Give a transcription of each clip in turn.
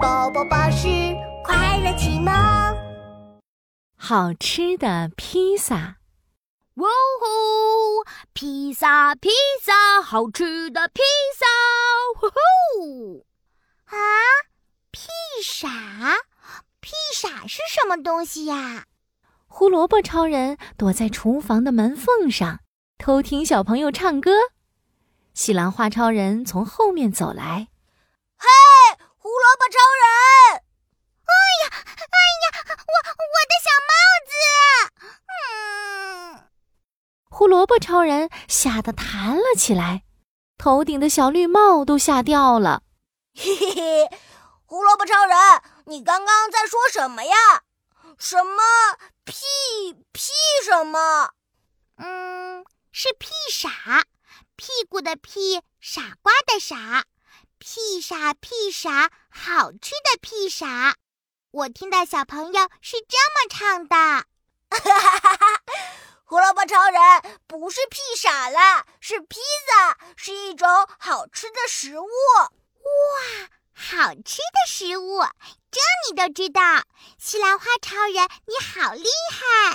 宝宝巴士快乐启蒙。好吃的披萨，哇哦！披萨披萨，好吃的披萨，呼呼！啊，披萨，披萨是什么东西呀？胡萝卜超人躲在厨房的门缝上，偷听小朋友唱歌。西兰花超人从后面走来，嘿，胡萝卜超人！哎呀，哎呀，我我的小帽子！嗯，胡萝卜超人吓得弹了起来，头顶的小绿帽都吓掉了。嘿嘿嘿，胡萝卜超人，你刚刚在说什么呀？什么屁屁什么？嗯，是屁傻。屁股的屁，傻瓜的傻，屁傻屁傻，好吃的屁傻。我听到小朋友是这么唱的：哈哈哈哈胡萝卜超人不是屁傻啦，是披萨，是一种好吃的食物。哇，好吃的食物，这你都知道？西兰花超人，你好厉害！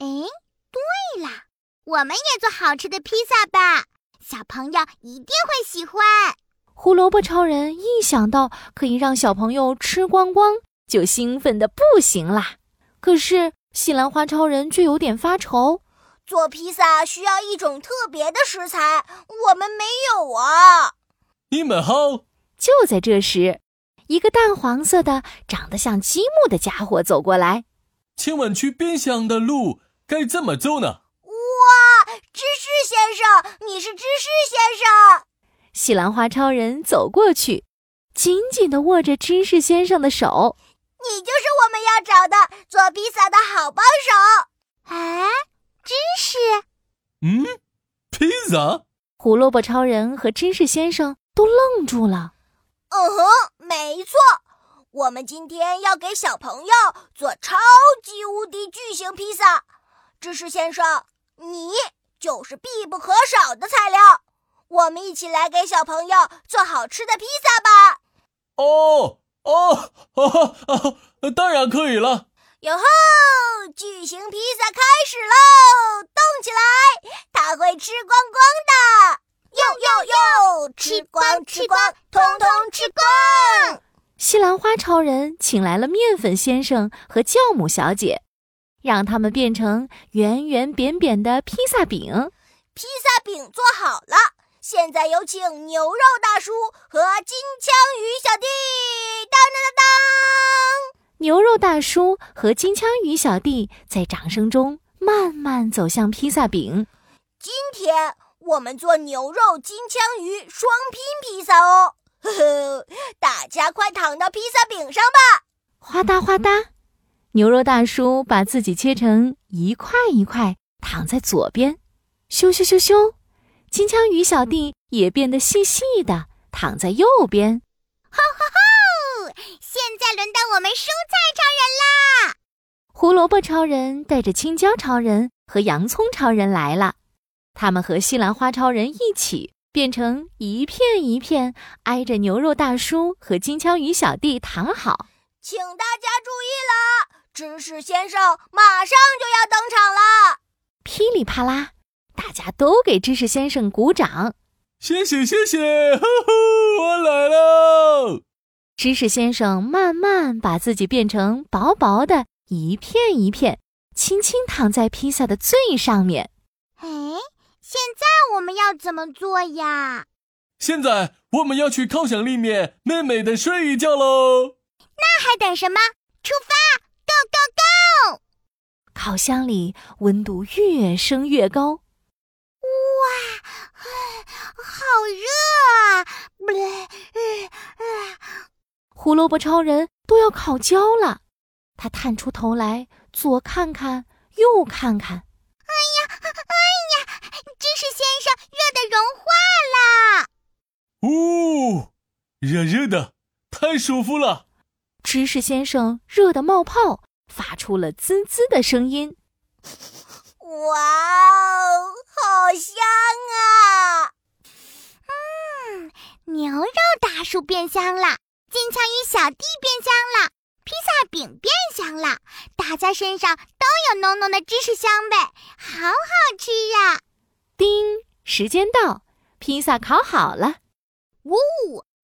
哎，对了，我们也做好吃的披萨吧。小朋友一定会喜欢。胡萝卜超人一想到可以让小朋友吃光光，就兴奋的不行啦。可是西兰花超人却有点发愁，做披萨需要一种特别的食材，我们没有啊。你们好。就在这时，一个淡黄色的、长得像积木的家伙走过来。请问去冰箱的路该怎么走呢？哇芝士先生，你是芝士先生。西兰花超人走过去，紧紧地握着芝士先生的手。你就们要找的做披萨的好帮手。哎，芝士？嗯，披萨？胡萝卜超人和芝士先生都愣住了。嗯哼，没错，我们今天要给小朋友做超级无敌巨型披萨。芝士先生，你。就是必不可少的材料，我们一起来给小朋友做好吃的披萨吧！哦哦哦哦，当然可以了！哟吼，巨型披萨开始喽！动起来，它会吃光光的！哟哟哟，吃光吃光，通通吃光！西兰花超人请来了面粉先生和酵母小姐。让他们变成圆圆扁扁的披萨饼。披萨饼做好了，现在有请牛肉大叔和金枪牛肉大叔和金枪鱼小弟在掌声中慢慢走向披萨饼。今天我们做牛肉金枪鱼双拼披萨哦！呵呵，大家快躺到披萨饼上吧！哗嗒哗嗒。牛肉大叔把自己切成一块一块，躺在左边。咻咻咻咻，金枪鱼小弟也变得细细的，躺在右边。吼吼吼！现在轮到我们蔬菜超人啦！胡萝卜超人带着青椒超人和洋葱超人来了，他们和西兰花超人一起变成一片一片，挨着牛肉大叔和金枪鱼小弟躺好。请大家注意了！芝士先生马上就要登场了！噼里啪啦，大家都给芝士先生鼓掌。谢谢谢谢，呵呵，我来了。芝士先生慢慢把自己变成薄薄的一片一片，轻轻躺在披萨的最上面。哎，现在我们要怎么做呀？现在我们要去烤箱里面美美的睡一觉喽。那还等什么？出发！Go go go！烤箱里温度越升越高，哇，好热啊！胡萝卜超人都要烤焦了，他探出头来，左看看，右看看。哎呀，哎呀，芝士先生热的融化了。哦，热热的，太舒服了。芝士先生热得冒泡，发出了滋滋的声音。哇哦，好香啊！嗯，牛肉大叔变香了，金枪鱼小弟变香了，披萨饼变香了，大家身上都有浓浓的芝士香味，好好吃呀！叮，时间到，披萨烤好了。呜，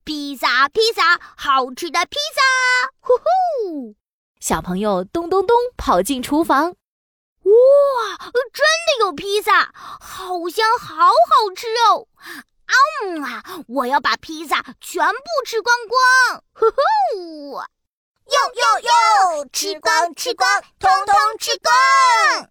披萨，披萨，好吃的披萨！呼呼，小朋友咚咚咚跑进厨房。哇，真的有披萨，好香，好好吃哦！啊，我要把披萨全部吃光光！呼呼，哟哟哟，吃光吃光，通通吃光！